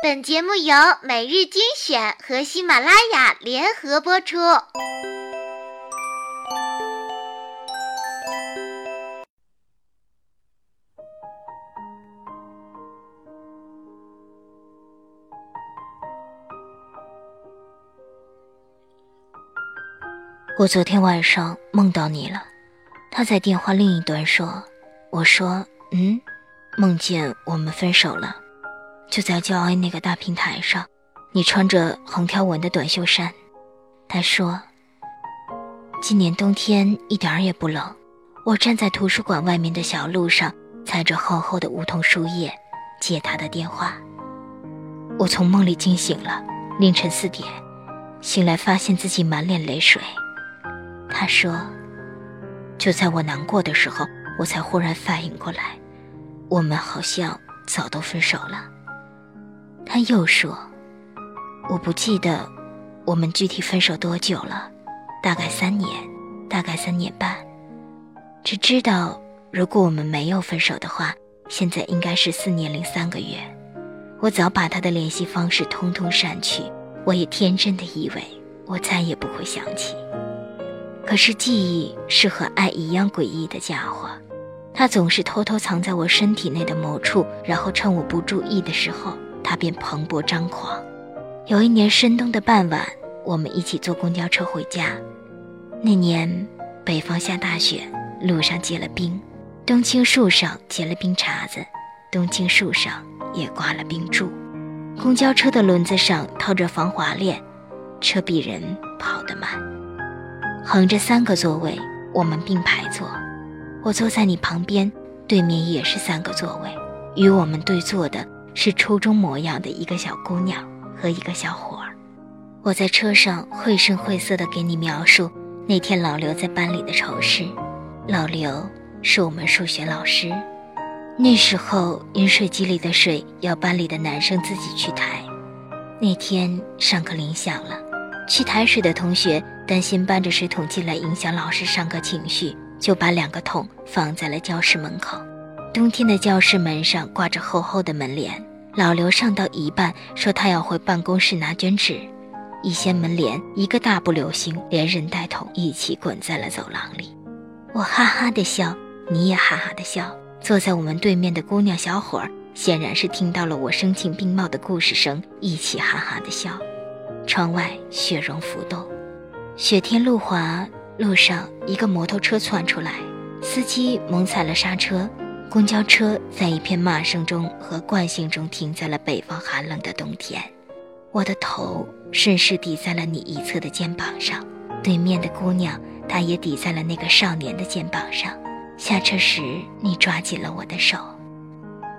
本节目由每日精选和喜马拉雅联合播出。我昨天晚上梦到你了，他在电话另一端说：“我说，嗯，梦见我们分手了，就在教爱那个大平台上，你穿着横条纹的短袖衫。”他说：“今年冬天一点儿也不冷。”我站在图书馆外面的小路上，踩着厚厚的梧桐树叶，接他的电话。我从梦里惊醒了，凌晨四点，醒来发现自己满脸泪水。他说：“就在我难过的时候，我才忽然反应过来，我们好像早都分手了。”他又说：“我不记得我们具体分手多久了，大概三年，大概三年半。只知道如果我们没有分手的话，现在应该是四年零三个月。我早把他的联系方式通通删去，我也天真的以为我再也不会想起。”可是记忆是和爱一样诡异的家伙，它总是偷偷藏在我身体内的某处，然后趁我不注意的时候，他便蓬勃张狂。有一年深冬的傍晚，我们一起坐公交车回家。那年北方下大雪，路上结了冰，冬青树上结了冰碴子，冬青树上也挂了冰柱。公交车的轮子上套着防滑链，车比人跑得慢。横着三个座位，我们并排坐。我坐在你旁边，对面也是三个座位。与我们对坐的是初中模样的一个小姑娘和一个小伙儿。我在车上绘声绘色地给你描述那天老刘在班里的丑事。老刘是我们数学老师，那时候饮水机里的水要班里的男生自己去抬。那天上课铃响了，去抬水的同学。担心搬着水桶进来影响老师上课情绪，就把两个桶放在了教室门口。冬天的教室门上挂着厚厚的门帘。老刘上到一半，说他要回办公室拿卷纸，一掀门帘，一个大步流星，连人带桶一起滚在了走廊里。我哈哈的笑，你也哈哈的笑。坐在我们对面的姑娘小伙儿，显然是听到了我声情并茂的故事声，一起哈哈的笑。窗外雪融浮动。雪天路滑，路上一个摩托车窜出来，司机猛踩了刹车，公交车在一片骂声中和惯性中停在了北方寒冷的冬天。我的头顺势抵在了你一侧的肩膀上，对面的姑娘她也抵在了那个少年的肩膀上。下车时，你抓紧了我的手，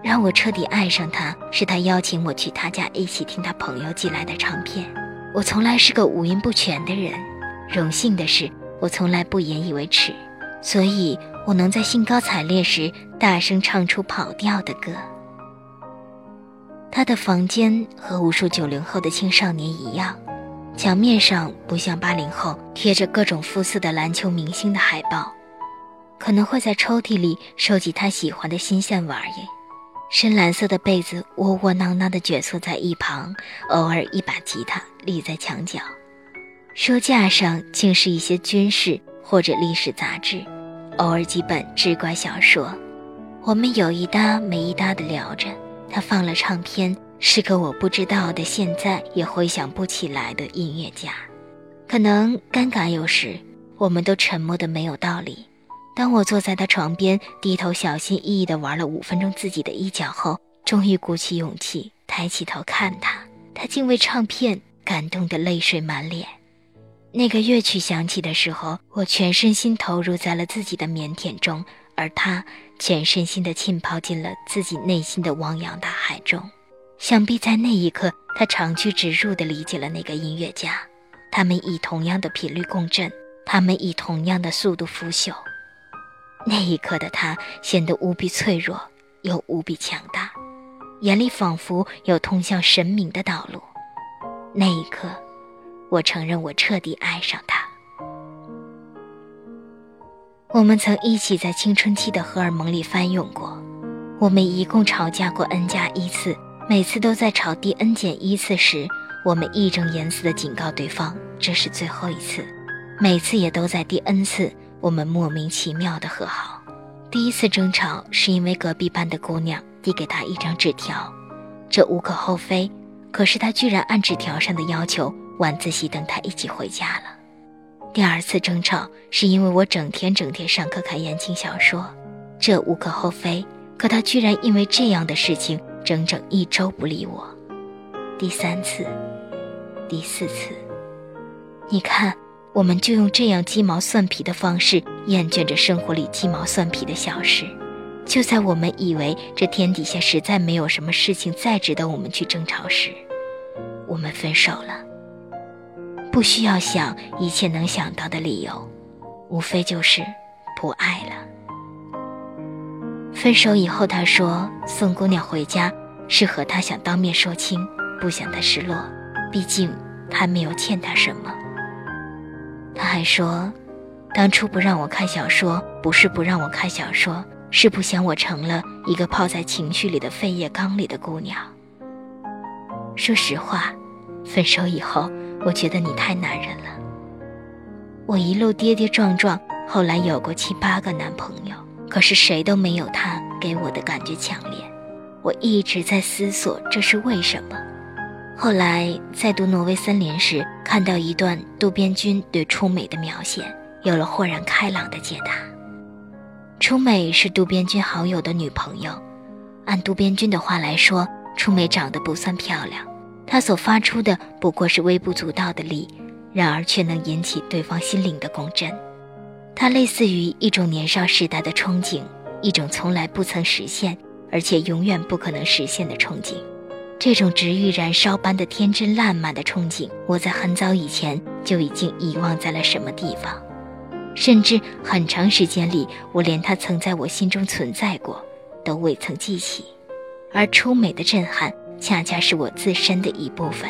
让我彻底爱上他，是他邀请我去他家一起听他朋友寄来的唱片。我从来是个五音不全的人。荣幸的是，我从来不引以为耻，所以我能在兴高采烈时大声唱出跑调的歌。他的房间和无数九零后的青少年一样，墙面上不像八零后贴着各种肤色的篮球明星的海报，可能会在抽屉里收集他喜欢的新鲜玩意。深蓝色的被子窝窝囊囊地卷缩在一旁，偶尔一把吉他立在墙角。书架上竟是一些军事或者历史杂志，偶尔几本志怪小说。我们有一搭没一搭的聊着。他放了唱片，是个我不知道的，现在也回想不起来的音乐家。可能尴尬有时，我们都沉默的没有道理。当我坐在他床边，低头小心翼翼地玩了五分钟自己的衣角后，终于鼓起勇气抬起头看他。他竟为唱片感动得泪水满脸。那个乐曲响起的时候，我全身心投入在了自己的腼腆中，而他全身心地浸泡进了自己内心的汪洋大海中。想必在那一刻，他长驱直入地理解了那个音乐家。他们以同样的频率共振，他们以同样的速度腐朽。那一刻的他显得无比脆弱，又无比强大，眼里仿佛有通向神明的道路。那一刻。我承认，我彻底爱上他。我们曾一起在青春期的荷尔蒙里翻涌过，我们一共吵架过 n 加一次，每次都在吵第 n 减一次时，我们义正言辞地警告对方这是最后一次。每次也都在第 n 次，我们莫名其妙的和好。第一次争吵是因为隔壁班的姑娘递给他一张纸条，这无可厚非。可是他居然按纸条上的要求晚自习等他一起回家了。第二次争吵是因为我整天整天上课看言情小说，这无可厚非。可他居然因为这样的事情整整一周不理我。第三次，第四次，你看。我们就用这样鸡毛蒜皮的方式厌倦着生活里鸡毛蒜皮的小事。就在我们以为这天底下实在没有什么事情再值得我们去争吵时，我们分手了。不需要想一切能想到的理由，无非就是不爱了。分手以后，他说送姑娘回家是和他想当面说清，不想她失落，毕竟他没有欠她什么。他还说，当初不让我看小说，不是不让我看小说，是不想我成了一个泡在情绪里的废液缸里的姑娘。说实话，分手以后，我觉得你太男人了。我一路跌跌撞撞，后来有过七八个男朋友，可是谁都没有他给我的感觉强烈。我一直在思索这是为什么。后来在读《挪威森林》时，看到一段渡边君对初美的描写，有了豁然开朗的解答。初美是渡边君好友的女朋友，按渡边君的话来说，初美长得不算漂亮，他所发出的不过是微不足道的力，然而却能引起对方心灵的共振。它类似于一种年少时代的憧憬，一种从来不曾实现，而且永远不可能实现的憧憬。这种直欲燃烧般的天真烂漫的憧憬，我在很早以前就已经遗忘在了什么地方，甚至很长时间里，我连他曾在我心中存在过，都未曾记起。而初美的震撼，恰恰是我自身的一部分，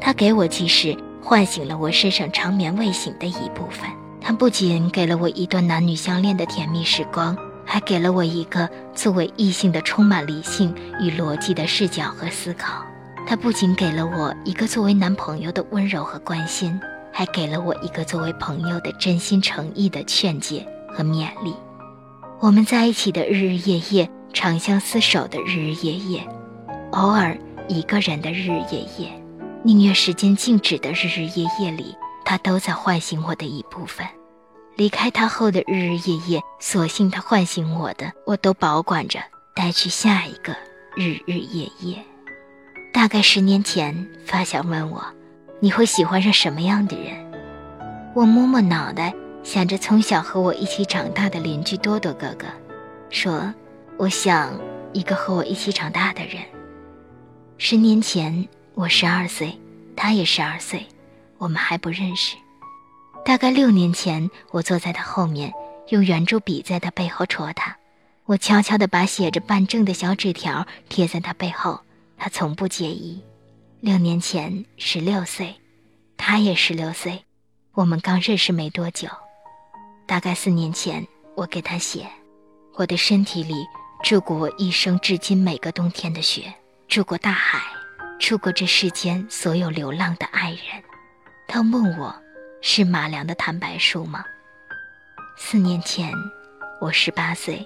它给我既是唤醒了我身上长眠未醒的一部分。它不仅给了我一段男女相恋的甜蜜时光。还给了我一个作为异性的充满理性与逻辑的视角和思考。他不仅给了我一个作为男朋友的温柔和关心，还给了我一个作为朋友的真心诚意的劝解和勉励。我们在一起的日日夜夜，长相厮守的日日夜夜，偶尔一个人的日日夜夜，宁愿时间静止的日日夜夜里，他都在唤醒我的一部分。离开他后的日日夜夜，索性他唤醒我的，我都保管着，带去下一个日日夜夜。大概十年前，发小问我：“你会喜欢上什么样的人？”我摸摸脑袋，想着从小和我一起长大的邻居多多哥哥，说：“我想一个和我一起长大的人。”十年前，我十二岁，他也十二岁，我们还不认识。大概六年前，我坐在他后面，用圆珠笔在他背后戳他。我悄悄地把写着办证的小纸条贴在他背后，他从不介意。六年前，十六岁，他也十六岁，我们刚认识没多久。大概四年前，我给他写：我的身体里住过我一生至今每个冬天的雪，住过大海，住过这世间所有流浪的爱人。他问我。是马良的坦白书吗？四年前，我十八岁，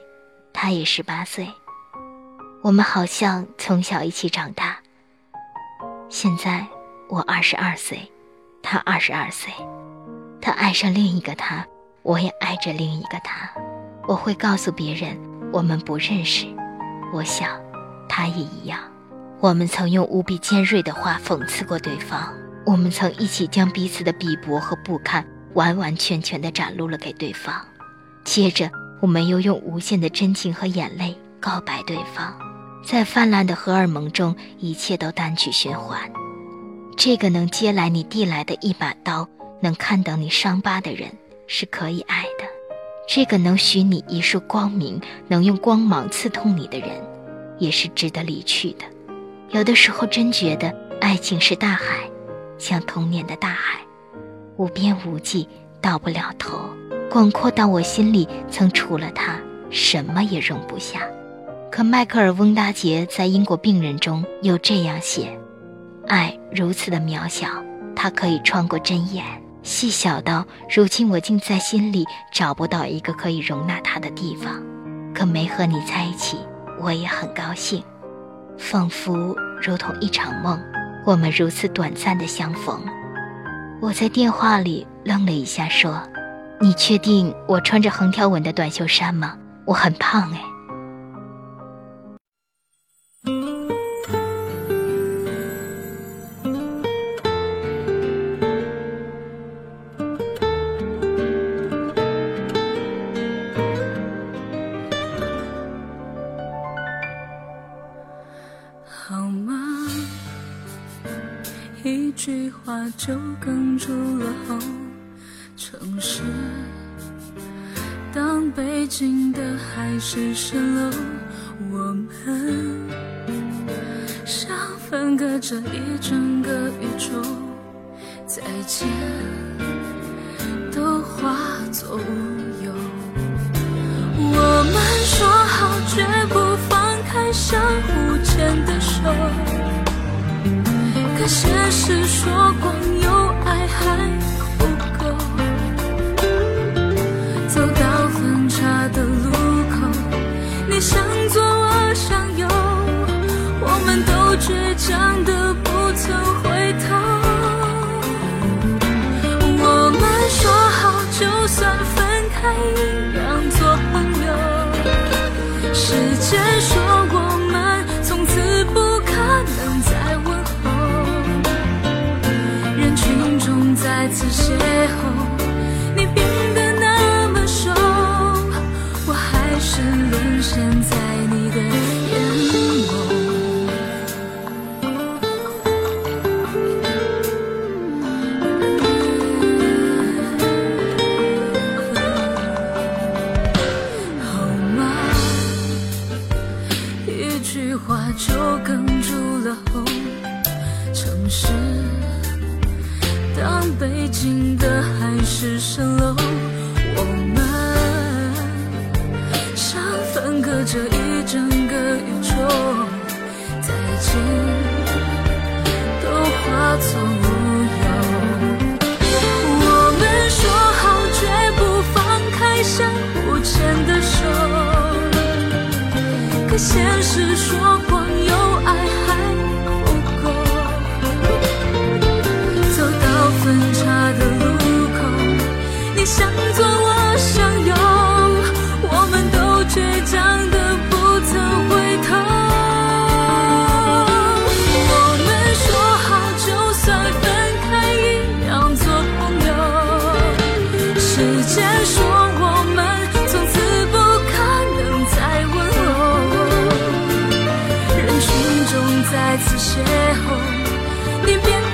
他也十八岁，我们好像从小一起长大。现在我二十二岁，他二十二岁，他爱上另一个他，我也爱着另一个他。我会告诉别人我们不认识，我想他也一样。我们曾用无比尖锐的话讽刺过对方。我们曾一起将彼此的鄙薄和不堪完完全全地展露了给对方，接着我们又用无限的真情和眼泪告白对方，在泛滥的荷尔蒙中，一切都单曲循环。这个能接来你递来的一把刀，能看到你伤疤的人是可以爱的；这个能许你一束光明，能用光芒刺痛你的人，也是值得离去的。有的时候真觉得爱情是大海。像童年的大海，无边无际，到不了头，广阔到我心里曾除了他什么也容不下。可迈克尔·翁达杰在《英国病人》中又这样写：爱如此的渺小，它可以穿过针眼，细小到如今我竟在心里找不到一个可以容纳它的地方。可没和你在一起，我也很高兴，仿佛如同一场梦。我们如此短暂的相逢。我在电话里愣了一下，说：“你确定我穿着横条纹的短袖衫吗？我很胖哎。”一句话就哽住了喉。城市，当北京的海市蜃楼，我们像分隔着一整个宇宙，再见都化作乌有。我们说好绝不放开相互牵的手。可现实说光有爱还不够，走到分岔的路口，你向左我向右，我们都倔强的不曾回头。我们说好，就算分开一样做朋友。时间说过再次邂逅，你变得那么瘦，我还是沦陷在你的眼眸。好吗？一句话就哽住了喉，城市。当北京的海市蜃楼，我们像分隔着一整个宇宙，再见都化作乌有。我们说好绝不放开相互牵的手，可现实说光你向左，我向右，我们都倔强的不曾回头。我们说好，就算分开一样做朋友。时间说我们从此不可能再问候。人群中再次邂逅，你变。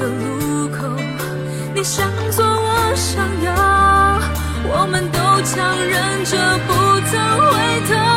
的路口，你向左，我向右，我们都强忍着不曾回头。